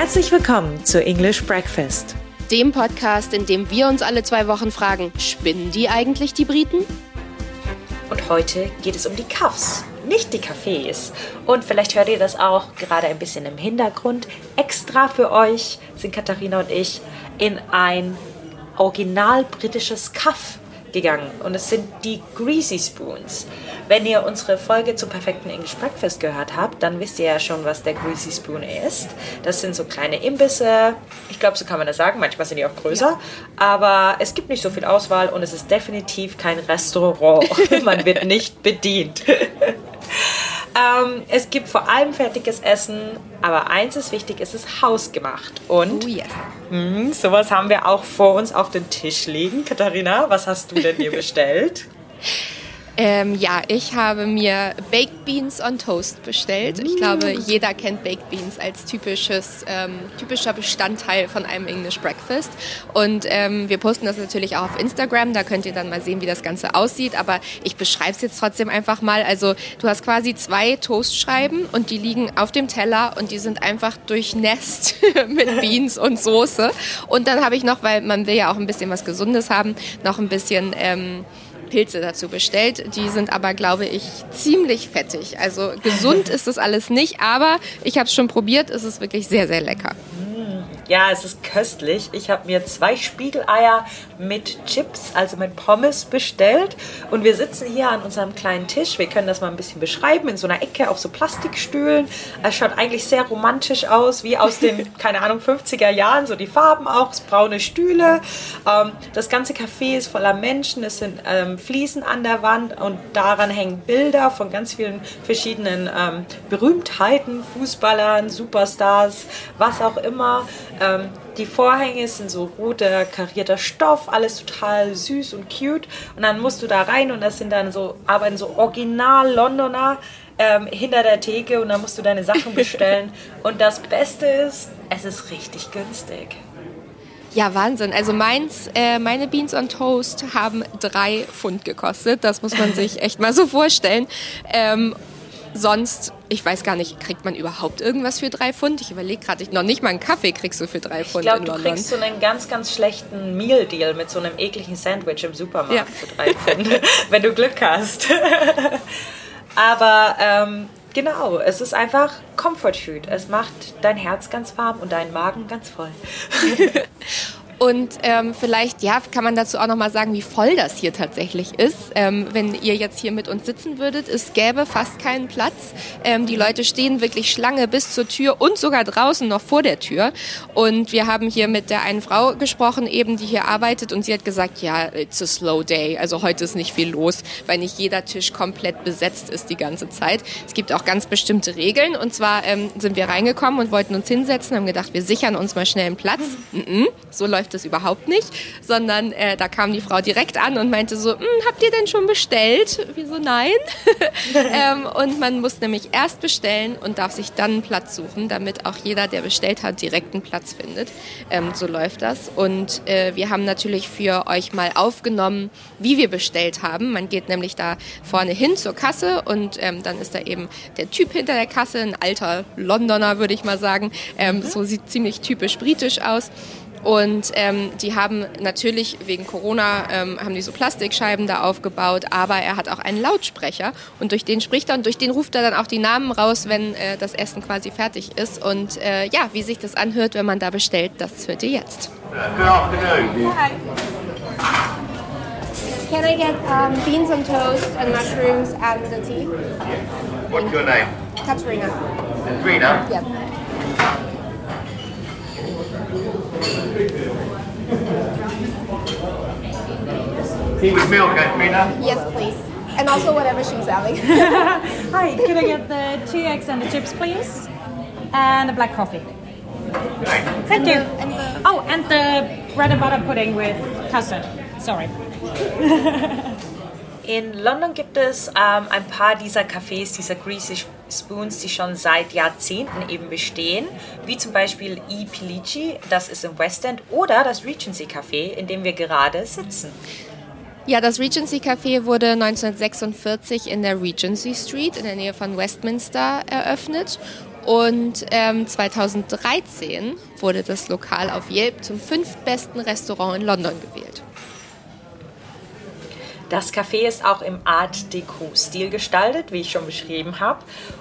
Herzlich willkommen zu English Breakfast, dem Podcast, in dem wir uns alle zwei Wochen fragen, spinnen die eigentlich die Briten? Und heute geht es um die Cuffs, nicht die Cafés. Und vielleicht hört ihr das auch gerade ein bisschen im Hintergrund. Extra für euch sind Katharina und ich in ein original britisches Cuff gegangen und es sind die Greasy Spoons. Wenn ihr unsere Folge zum perfekten English Breakfast gehört habt, dann wisst ihr ja schon, was der Greasy Spoon ist. Das sind so kleine Imbisse. Ich glaube, so kann man das sagen. Manchmal sind die auch größer. Ja. Aber es gibt nicht so viel Auswahl und es ist definitiv kein Restaurant. man wird nicht bedient. Ähm, es gibt vor allem fertiges Essen, aber eins ist wichtig, es ist hausgemacht. Und oh yes. mh, sowas haben wir auch vor uns auf dem Tisch liegen. Katharina, was hast du denn hier bestellt? Ähm, ja, ich habe mir Baked Beans on Toast bestellt. Ich glaube, mm. jeder kennt Baked Beans als typisches, ähm, typischer Bestandteil von einem English Breakfast. Und ähm, wir posten das natürlich auch auf Instagram. Da könnt ihr dann mal sehen, wie das Ganze aussieht. Aber ich beschreibe es jetzt trotzdem einfach mal. Also du hast quasi zwei Toastscheiben und die liegen auf dem Teller und die sind einfach durchnässt mit Beans und Soße. Und dann habe ich noch, weil man will ja auch ein bisschen was Gesundes haben, noch ein bisschen... Ähm, Pilze dazu bestellt. Die sind aber, glaube ich, ziemlich fettig. Also gesund ist das alles nicht, aber ich habe es schon probiert. Es ist wirklich sehr, sehr lecker. Ja, es ist köstlich. Ich habe mir zwei Spiegeleier mit Chips, also mit Pommes bestellt. Und wir sitzen hier an unserem kleinen Tisch. Wir können das mal ein bisschen beschreiben. In so einer Ecke auf so Plastikstühlen. Es schaut eigentlich sehr romantisch aus, wie aus den, keine Ahnung, 50er Jahren. So die Farben auch, braune Stühle. Ähm, das ganze Café ist voller Menschen. Es sind ähm, Fliesen an der Wand und daran hängen Bilder von ganz vielen verschiedenen ähm, Berühmtheiten, Fußballern, Superstars, was auch immer. Ähm, die Vorhänge sind so roter karierter Stoff, alles total süß und cute. Und dann musst du da rein und das sind dann so, arbeiten so original Londoner ähm, hinter der Theke und dann musst du deine Sachen bestellen. und das Beste ist, es ist richtig günstig. Ja, Wahnsinn. Also meins, äh, meine Beans on Toast haben drei Pfund gekostet. Das muss man sich echt mal so vorstellen. Ähm, sonst, ich weiß gar nicht, kriegt man überhaupt irgendwas für drei Pfund? Ich überlege gerade, noch nicht mal einen Kaffee kriegst du für drei Pfund ich glaub, in London. du kriegst so einen ganz, ganz schlechten Meal-Deal mit so einem ekligen Sandwich im Supermarkt ja. für drei Pfund, wenn du Glück hast. Aber ähm, genau, es ist einfach Comfort Food. Es macht dein Herz ganz warm und deinen Magen ganz voll. Und ähm, vielleicht, ja, kann man dazu auch nochmal sagen, wie voll das hier tatsächlich ist. Ähm, wenn ihr jetzt hier mit uns sitzen würdet, es gäbe fast keinen Platz. Ähm, die Leute stehen wirklich Schlange bis zur Tür und sogar draußen noch vor der Tür. Und wir haben hier mit der einen Frau gesprochen, eben, die hier arbeitet, und sie hat gesagt, ja, it's a slow day. Also heute ist nicht viel los, weil nicht jeder Tisch komplett besetzt ist die ganze Zeit. Es gibt auch ganz bestimmte Regeln. Und zwar ähm, sind wir reingekommen und wollten uns hinsetzen, haben gedacht, wir sichern uns mal schnell einen Platz. Mm -mm, so läuft das überhaupt nicht, sondern äh, da kam die Frau direkt an und meinte so, hm, habt ihr denn schon bestellt? Wieso nein? ähm, und man muss nämlich erst bestellen und darf sich dann einen Platz suchen, damit auch jeder, der bestellt hat, direkt einen Platz findet. Ähm, so läuft das. Und äh, wir haben natürlich für euch mal aufgenommen, wie wir bestellt haben. Man geht nämlich da vorne hin zur Kasse und ähm, dann ist da eben der Typ hinter der Kasse, ein alter Londoner, würde ich mal sagen. Ähm, mhm. So sieht ziemlich typisch britisch aus. Und ähm, die haben natürlich wegen Corona ähm, haben die so Plastikscheiben da aufgebaut, aber er hat auch einen Lautsprecher und durch den spricht er und durch den ruft er dann auch die Namen raus, wenn äh, das Essen quasi fertig ist. Und äh, ja, wie sich das anhört, wenn man da bestellt, das hört ihr jetzt. Can I get um, beans and toast and mushrooms and the tea? What's your name? Katrina. Katrina? Yes. Tea with milk, Katrina? Yes, please. And also whatever she's having. Hi, could I get the two eggs and the chips, please? And a black coffee. Thanks. Thank you. And the, oh, and the bread and butter pudding with custard. Sorry. In London gibt es ähm, um, ein paar dieser Cafés, dieser Greasy Spoons, die schon seit Jahrzehnten eben bestehen, wie zum Beispiel E. Pilici, das ist im West End, oder das Regency Café, in dem wir gerade sitzen. Ja, das Regency Café wurde 1946 in der Regency Street in der Nähe von Westminster eröffnet Und ähm, 2013 wurde das Lokal auf Yelp zum fünftbesten Restaurant in London gewählt. Das Café ist auch im Art Deco-Stil gestaltet, wie ich schon beschrieben habe.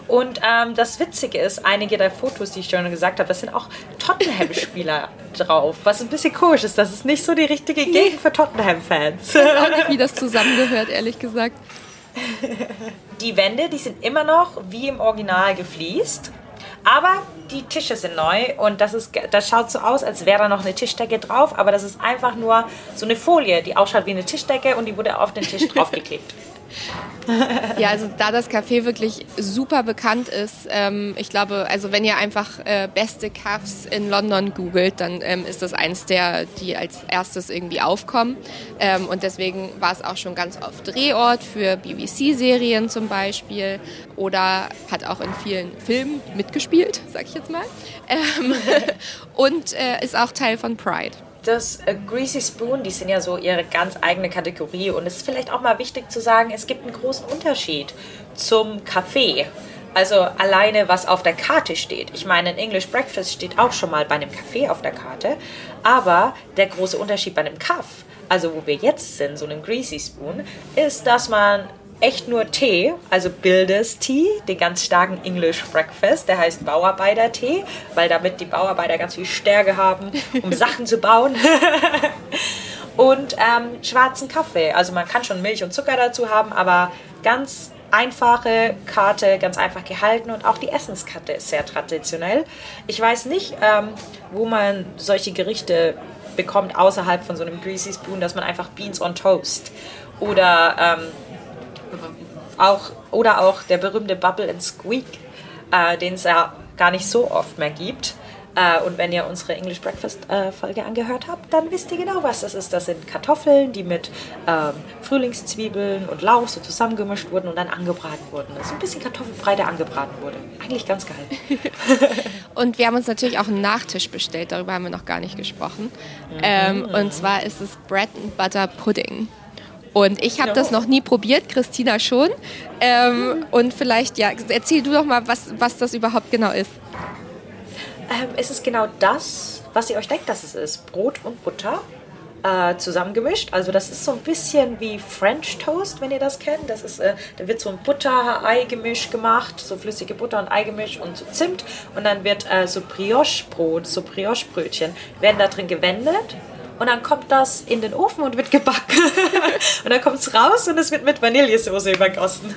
Und ähm, das Witzige ist, einige der Fotos, die ich schon gesagt habe, das sind auch Tottenham-Spieler drauf. Was ein bisschen komisch ist, das ist nicht so die richtige Gegend für Tottenham-Fans. Ich weiß auch nicht, wie das zusammengehört, ehrlich gesagt. Die Wände, die sind immer noch wie im Original gefliest. Aber die Tische sind neu und das, ist, das schaut so aus, als wäre da noch eine Tischdecke drauf, aber das ist einfach nur so eine Folie, die ausschaut wie eine Tischdecke und die wurde auf den Tisch draufgeklebt. Ja, also da das Café wirklich super bekannt ist, ähm, ich glaube, also wenn ihr einfach äh, beste Cafs in London googelt, dann ähm, ist das eins der, die als erstes irgendwie aufkommen. Ähm, und deswegen war es auch schon ganz oft Drehort für BBC-Serien zum Beispiel oder hat auch in vielen Filmen mitgespielt, sag ich jetzt mal. Ähm, und äh, ist auch Teil von Pride das äh, Greasy Spoon, die sind ja so ihre ganz eigene Kategorie. Und es ist vielleicht auch mal wichtig zu sagen, es gibt einen großen Unterschied zum Kaffee. Also alleine, was auf der Karte steht. Ich meine, ein English Breakfast steht auch schon mal bei einem Kaffee auf der Karte. Aber der große Unterschied bei einem Kaff, also wo wir jetzt sind, so einem Greasy Spoon, ist, dass man echt nur Tee, also Builders Tea, den ganz starken English Breakfast, der heißt Bauarbeiter-Tee, weil damit die Bauarbeiter ganz viel Stärke haben, um Sachen zu bauen. und ähm, schwarzen Kaffee. Also man kann schon Milch und Zucker dazu haben, aber ganz einfache Karte, ganz einfach gehalten und auch die Essenskarte ist sehr traditionell. Ich weiß nicht, ähm, wo man solche Gerichte bekommt außerhalb von so einem Greasy Spoon, dass man einfach Beans on Toast oder ähm, auch, oder auch der berühmte Bubble and Squeak, äh, den es ja gar nicht so oft mehr gibt. Äh, und wenn ihr unsere English Breakfast äh, Folge angehört habt, dann wisst ihr genau, was das ist. Das sind Kartoffeln, die mit ähm, Frühlingszwiebeln und Lauch so zusammengemischt wurden und dann angebraten wurden. Das ist ein bisschen Kartoffelbrei, der angebraten wurde. Eigentlich ganz geil. und wir haben uns natürlich auch einen Nachtisch bestellt, darüber haben wir noch gar nicht gesprochen. Mhm. Ähm, und zwar ist es Bread and Butter Pudding. Und ich habe das noch nie probiert, Christina schon. Ähm, und vielleicht, ja, erzähl du doch mal, was, was das überhaupt genau ist. Ähm, es ist genau das, was ihr euch denkt, dass es ist. Brot und Butter äh, zusammengemischt. Also das ist so ein bisschen wie French Toast, wenn ihr das kennt. Das ist, äh, da wird so ein Butter-Ei-Gemisch gemacht, so flüssige Butter- und Ei-Gemisch und so Zimt. Und dann wird äh, so Brioche-Brot, so Brioche-Brötchen, werden da drin gewendet und dann kommt das in den Ofen und wird gebacken. und dann kommt es raus und es wird mit Vanillesoße übergossen.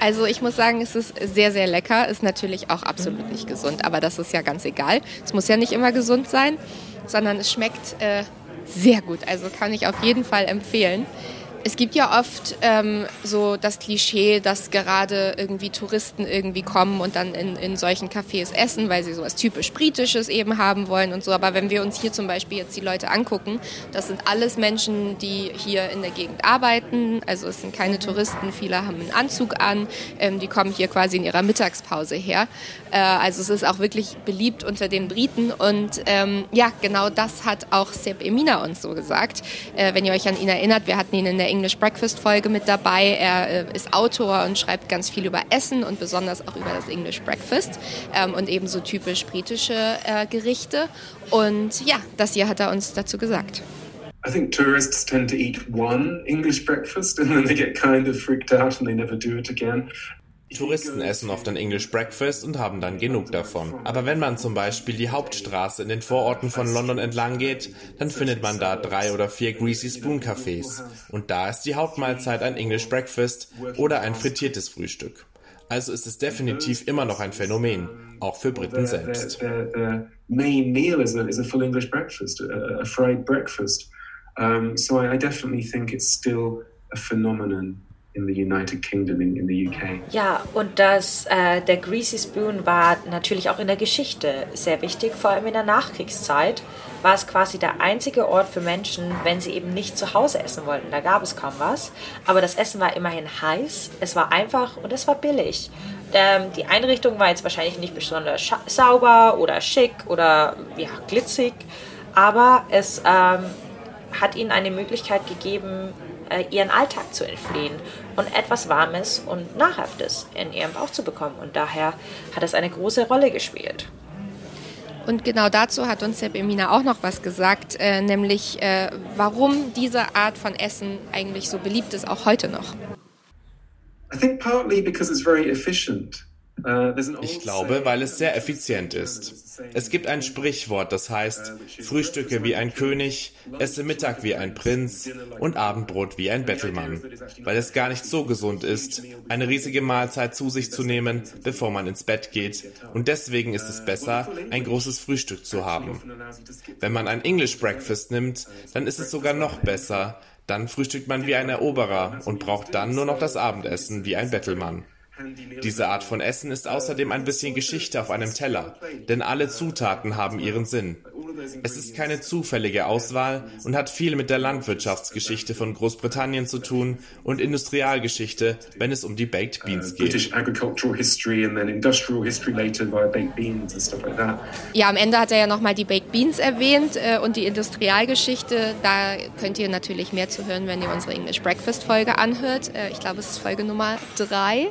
Also ich muss sagen, es ist sehr, sehr lecker. Ist natürlich auch absolut nicht gesund, aber das ist ja ganz egal. Es muss ja nicht immer gesund sein, sondern es schmeckt äh, sehr gut. Also kann ich auf jeden Fall empfehlen. Es gibt ja oft ähm, so das Klischee, dass gerade irgendwie Touristen irgendwie kommen und dann in, in solchen Cafés essen, weil sie sowas typisch Britisches eben haben wollen und so. Aber wenn wir uns hier zum Beispiel jetzt die Leute angucken, das sind alles Menschen, die hier in der Gegend arbeiten. Also es sind keine Touristen, viele haben einen Anzug an, ähm, die kommen hier quasi in ihrer Mittagspause her. Äh, also es ist auch wirklich beliebt unter den Briten und ähm, ja, genau das hat auch Sepp Emina uns so gesagt. Äh, wenn ihr euch an ihn erinnert, wir hatten ihn in der English Breakfast Folge mit dabei. Er äh, ist Autor und schreibt ganz viel über Essen und besonders auch über das English Breakfast ähm, und ebenso typisch britische äh, Gerichte. Und ja, das hier hat er uns dazu gesagt. I think tourists tend to eat one English breakfast and then they get kind of freaked out and they never do it again. Touristen essen oft ein English Breakfast und haben dann genug davon. Aber wenn man zum Beispiel die Hauptstraße in den Vororten von London entlang geht, dann findet man da drei oder vier Greasy Spoon Cafés. Und da ist die Hauptmahlzeit ein English Breakfast oder ein frittiertes Frühstück. Also ist es definitiv immer noch ein Phänomen, auch für Briten selbst. main meal is a, is a full English breakfast, a, a fried breakfast. Um, so I definitely think it's still a phenomenon in the United Kingdom, in, in the UK. Ja, und das, äh, der Greasy Spoon war natürlich auch in der Geschichte sehr wichtig, vor allem in der Nachkriegszeit war es quasi der einzige Ort für Menschen, wenn sie eben nicht zu Hause essen wollten. Da gab es kaum was. Aber das Essen war immerhin heiß, es war einfach und es war billig. Ähm, die Einrichtung war jetzt wahrscheinlich nicht besonders sauber oder schick oder ja, glitzig, aber es ähm, hat ihnen eine Möglichkeit gegeben, äh, ihren Alltag zu entfliehen und etwas Warmes und Nahrhaftes in ihrem Bauch zu bekommen. Und daher hat es eine große Rolle gespielt. Und genau dazu hat uns Herr Bemina auch noch was gesagt, äh, nämlich äh, warum diese Art von Essen eigentlich so beliebt ist, auch heute noch. I think partly because it's very efficient. Uh, ich glaube, weil es sehr effizient ist. Es gibt ein Sprichwort, das heißt, Frühstücke wie ein König, esse Mittag wie ein Prinz und Abendbrot wie ein Bettelmann, weil es gar nicht so gesund ist, eine riesige Mahlzeit zu sich zu nehmen, bevor man ins Bett geht, und deswegen ist es besser, ein großes Frühstück zu haben. Wenn man ein English Breakfast nimmt, dann ist es sogar noch besser, dann frühstückt man wie ein Eroberer und braucht dann nur noch das Abendessen wie ein Bettelmann. Diese Art von Essen ist außerdem ein bisschen Geschichte auf einem Teller, denn alle Zutaten haben ihren Sinn. Es ist keine zufällige Auswahl und hat viel mit der Landwirtschaftsgeschichte von Großbritannien zu tun und Industrialgeschichte, wenn es um die Baked Beans geht. Ja, am Ende hat er ja nochmal die Baked Beans erwähnt äh, und die Industrialgeschichte. Da könnt ihr natürlich mehr zu hören, wenn ihr unsere English Breakfast Folge anhört. Äh, ich glaube, es ist Folge Nummer drei.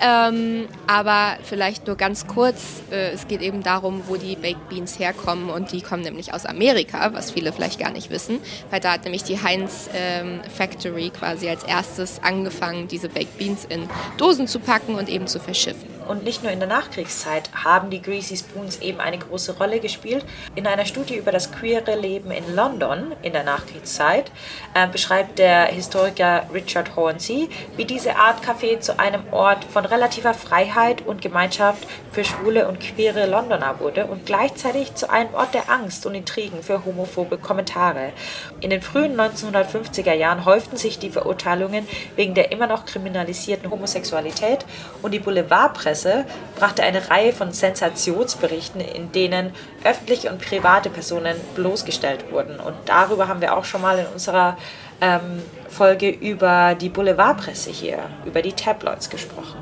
Ähm, aber vielleicht nur ganz kurz, äh, es geht eben darum, wo die Baked Beans herkommen und die kommen nämlich aus Amerika, was viele vielleicht gar nicht wissen, weil da hat nämlich die Heinz ähm, Factory quasi als erstes angefangen, diese Baked Beans in Dosen zu packen und eben zu verschiffen. Und nicht nur in der Nachkriegszeit haben die Greasy Spoons eben eine große Rolle gespielt. In einer Studie über das queere Leben in London in der Nachkriegszeit äh, beschreibt der Historiker Richard Hornsey, wie diese Art Café zu einem Ort von relativer Freiheit und Gemeinschaft für schwule und queere Londoner wurde und gleichzeitig zu einem Ort der Angst und Intrigen für homophobe Kommentare. In den frühen 1950er Jahren häuften sich die Verurteilungen wegen der immer noch kriminalisierten Homosexualität und die Boulevardpresse Presse brachte eine Reihe von Sensationsberichten, in denen öffentliche und private Personen bloßgestellt wurden. Und darüber haben wir auch schon mal in unserer ähm, Folge über die Boulevardpresse hier, über die Tabloids gesprochen.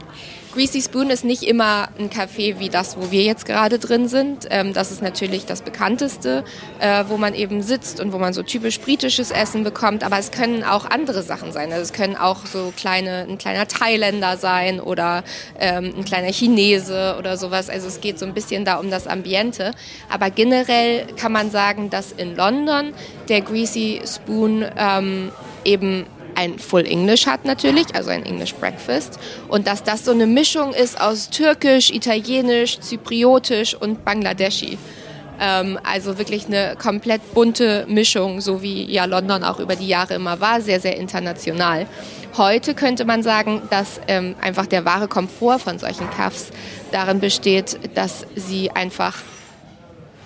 Greasy Spoon ist nicht immer ein Café wie das, wo wir jetzt gerade drin sind. Ähm, das ist natürlich das bekannteste, äh, wo man eben sitzt und wo man so typisch britisches Essen bekommt. Aber es können auch andere Sachen sein. Also es können auch so kleine, ein kleiner Thailänder sein oder ähm, ein kleiner Chinese oder sowas. Also es geht so ein bisschen da um das Ambiente. Aber generell kann man sagen, dass in London der Greasy Spoon ähm, eben ein Full English hat natürlich, also ein English Breakfast. Und dass das so eine Mischung ist aus Türkisch, Italienisch, Zypriotisch und Bangladeschi. Ähm, also wirklich eine komplett bunte Mischung, so wie ja London auch über die Jahre immer war, sehr, sehr international. Heute könnte man sagen, dass ähm, einfach der wahre Komfort von solchen Cuffs darin besteht, dass sie einfach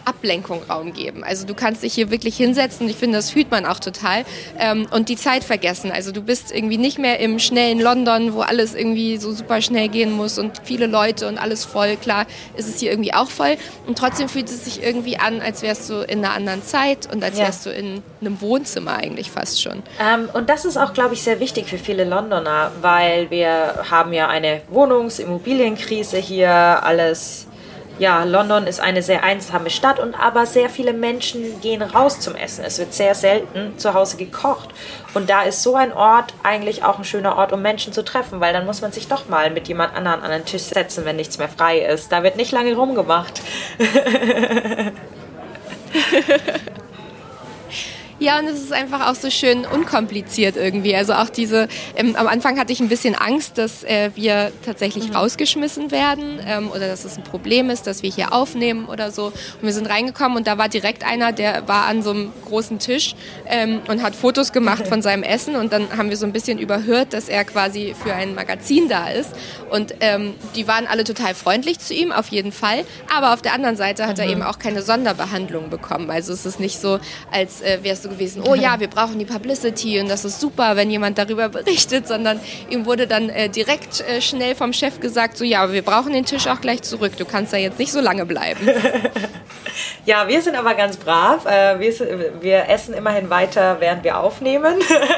Ablenkung Raum geben. Also du kannst dich hier wirklich hinsetzen, ich finde, das fühlt man auch total, ähm, und die Zeit vergessen. Also du bist irgendwie nicht mehr im schnellen London, wo alles irgendwie so super schnell gehen muss und viele Leute und alles voll. Klar ist es hier irgendwie auch voll und trotzdem fühlt es sich irgendwie an, als wärst du in einer anderen Zeit und als ja. wärst du in einem Wohnzimmer eigentlich fast schon. Ähm, und das ist auch, glaube ich, sehr wichtig für viele Londoner, weil wir haben ja eine Wohnungs-, Immobilienkrise hier, alles ja, London ist eine sehr einsame Stadt und aber sehr viele Menschen gehen raus zum Essen. Es wird sehr selten zu Hause gekocht. Und da ist so ein Ort eigentlich auch ein schöner Ort, um Menschen zu treffen, weil dann muss man sich doch mal mit jemand anderem an den Tisch setzen, wenn nichts mehr frei ist. Da wird nicht lange rumgemacht. Ja, und es ist einfach auch so schön unkompliziert irgendwie. Also auch diese, ähm, am Anfang hatte ich ein bisschen Angst, dass äh, wir tatsächlich mhm. rausgeschmissen werden ähm, oder dass es ein Problem ist, dass wir hier aufnehmen oder so. Und wir sind reingekommen und da war direkt einer, der war an so einem großen Tisch ähm, und hat Fotos gemacht von seinem Essen und dann haben wir so ein bisschen überhört, dass er quasi für ein Magazin da ist. Und ähm, die waren alle total freundlich zu ihm, auf jeden Fall. Aber auf der anderen Seite hat er mhm. eben auch keine Sonderbehandlung bekommen. Also es ist nicht so, als äh, wäre es so gewesen, oh ja, wir brauchen die Publicity und das ist super, wenn jemand darüber berichtet, sondern ihm wurde dann äh, direkt äh, schnell vom Chef gesagt, so ja, wir brauchen den Tisch auch gleich zurück, du kannst da jetzt nicht so lange bleiben. ja, wir sind aber ganz brav. Äh, wir, wir essen immerhin weiter, während wir aufnehmen.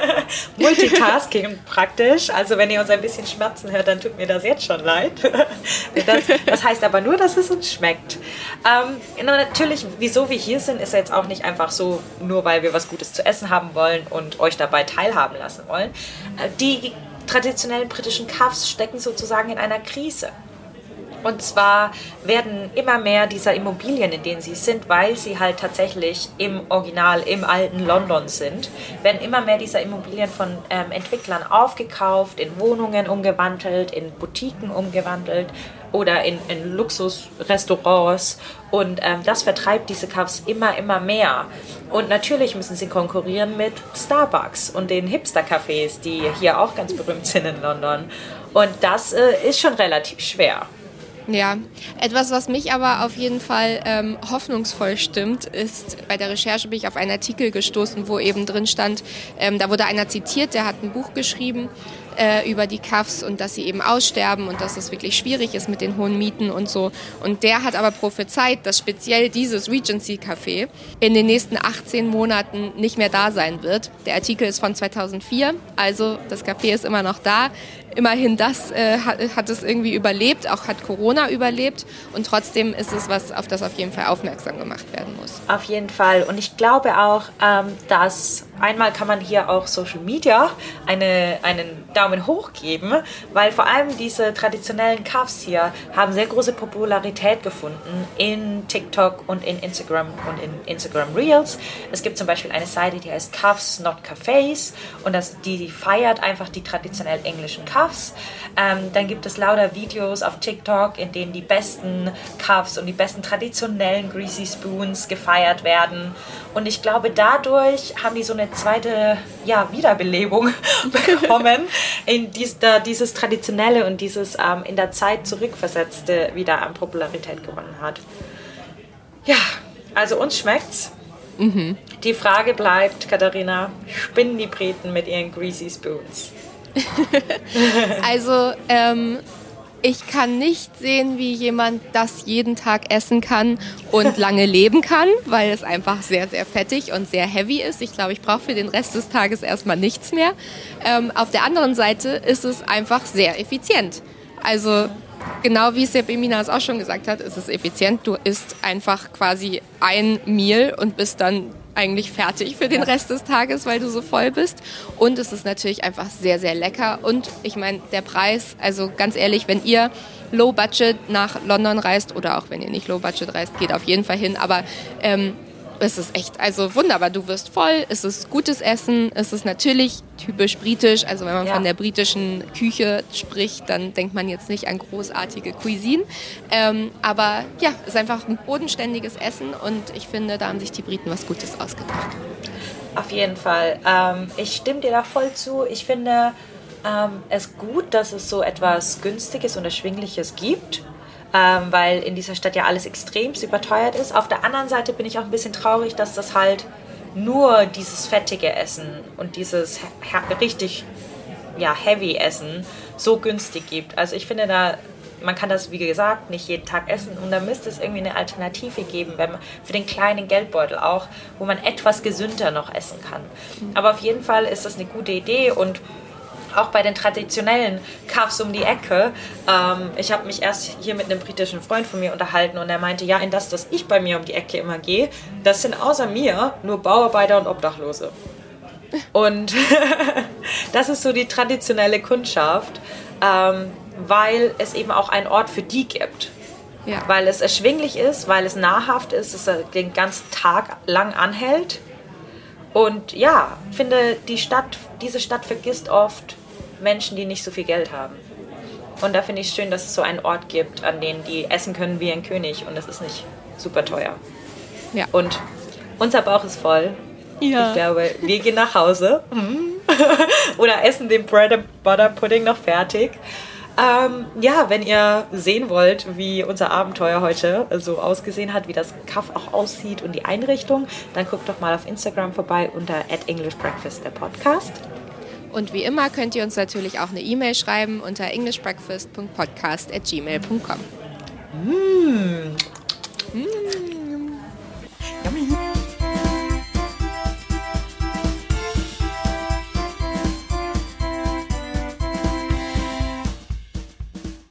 Multitasking praktisch. Also wenn ihr uns ein bisschen schmerzen hört, dann tut mir das jetzt schon leid. das, das heißt aber nur, dass es uns schmeckt. Ähm, natürlich, wieso wir hier sind, ist jetzt auch nicht einfach so, nur weil wir was was Gutes zu essen haben wollen und euch dabei teilhaben lassen wollen. Äh, die traditionellen britischen Cuffs stecken sozusagen in einer Krise. Und zwar werden immer mehr dieser Immobilien, in denen sie sind, weil sie halt tatsächlich im Original, im alten London sind, werden immer mehr dieser Immobilien von ähm, Entwicklern aufgekauft, in Wohnungen umgewandelt, in Boutiquen umgewandelt oder in, in Luxusrestaurants. Und ähm, das vertreibt diese Cuffs immer, immer mehr. Und natürlich müssen sie konkurrieren mit Starbucks und den Hipster-Cafés, die hier auch ganz berühmt sind in London. Und das äh, ist schon relativ schwer. Ja, etwas, was mich aber auf jeden Fall ähm, hoffnungsvoll stimmt, ist, bei der Recherche bin ich auf einen Artikel gestoßen, wo eben drin stand, ähm, da wurde einer zitiert, der hat ein Buch geschrieben äh, über die Cuffs und dass sie eben aussterben und dass es wirklich schwierig ist mit den hohen Mieten und so. Und der hat aber prophezeit, dass speziell dieses Regency Café in den nächsten 18 Monaten nicht mehr da sein wird. Der Artikel ist von 2004, also das Café ist immer noch da. Immerhin das äh, hat, hat es irgendwie überlebt, auch hat Corona überlebt und trotzdem ist es was, auf das auf jeden Fall aufmerksam gemacht werden muss. Auf jeden Fall. Und ich glaube auch, ähm, dass einmal kann man hier auch Social Media eine, einen Daumen hoch geben, weil vor allem diese traditionellen Cuffs hier haben sehr große Popularität gefunden in TikTok und in Instagram und in Instagram Reels. Es gibt zum Beispiel eine Seite, die heißt Cuffs Not Cafés und das, die feiert einfach die traditionell englischen Cuffs. Ähm, dann gibt es lauter Videos auf TikTok, in denen die besten Cuffs und die besten traditionellen Greasy Spoons gefeiert werden. Und ich glaube, dadurch haben die so eine zweite ja, Wiederbelebung bekommen, in dies, da dieses Traditionelle und dieses ähm, in der Zeit zurückversetzte wieder an Popularität gewonnen hat. Ja, also uns schmeckt's. Mhm. Die Frage bleibt, Katharina, spinnen die Briten mit ihren Greasy Spoons? also, ähm, ich kann nicht sehen, wie jemand das jeden Tag essen kann und lange leben kann, weil es einfach sehr, sehr fettig und sehr heavy ist. Ich glaube, ich brauche für den Rest des Tages erstmal nichts mehr. Ähm, auf der anderen Seite ist es einfach sehr effizient. Also genau wie Sepp es auch schon gesagt hat, ist es effizient. Du isst einfach quasi ein Meal und bist dann eigentlich fertig für den Rest des Tages, weil du so voll bist. Und es ist natürlich einfach sehr, sehr lecker. Und ich meine, der Preis, also ganz ehrlich, wenn ihr Low Budget nach London reist oder auch wenn ihr nicht Low Budget reist, geht auf jeden Fall hin. Aber ähm, es ist echt, also wunderbar. Du wirst voll, es ist gutes Essen, es ist natürlich typisch britisch. Also wenn man ja. von der britischen Küche spricht, dann denkt man jetzt nicht an großartige Cuisine. Ähm, aber ja, es ist einfach ein bodenständiges Essen und ich finde, da haben sich die Briten was Gutes ausgedacht. Auf jeden Fall. Ähm, ich stimme dir da voll zu. Ich finde ähm, es gut, dass es so etwas Günstiges und Erschwingliches gibt ähm, weil in dieser Stadt ja alles extremst überteuert ist. Auf der anderen Seite bin ich auch ein bisschen traurig, dass das halt nur dieses fettige Essen und dieses richtig ja, heavy Essen so günstig gibt. Also ich finde da, man kann das wie gesagt nicht jeden Tag essen und da müsste es irgendwie eine Alternative geben, wenn man, für den kleinen Geldbeutel auch, wo man etwas gesünder noch essen kann. Aber auf jeden Fall ist das eine gute Idee und auch bei den traditionellen Cuffs um die Ecke. Ähm, ich habe mich erst hier mit einem britischen Freund von mir unterhalten und er meinte, ja, in das, das ich bei mir um die Ecke immer gehe, das sind außer mir nur Bauarbeiter und Obdachlose. Und das ist so die traditionelle Kundschaft, ähm, weil es eben auch einen Ort für die gibt. Ja. Weil es erschwinglich ist, weil es nahrhaft ist, es den ganzen Tag lang anhält. Und ja, finde, die Stadt, diese Stadt vergisst oft, Menschen, die nicht so viel Geld haben. Und da finde ich es schön, dass es so einen Ort gibt, an dem die essen können wie ein König und es ist nicht super teuer. Ja. Und unser Bauch ist voll. Ja. Ich glaube, wir gehen nach Hause hm. oder essen den Bread and Butter Pudding noch fertig. Ähm, ja, wenn ihr sehen wollt, wie unser Abenteuer heute so ausgesehen hat, wie das Kaff auch aussieht und die Einrichtung, dann guckt doch mal auf Instagram vorbei unter @englishbreakfast der Podcast. Und wie immer könnt ihr uns natürlich auch eine E-Mail schreiben unter englishbreakfast.podcast@gmail.com. Mmh. Mmh.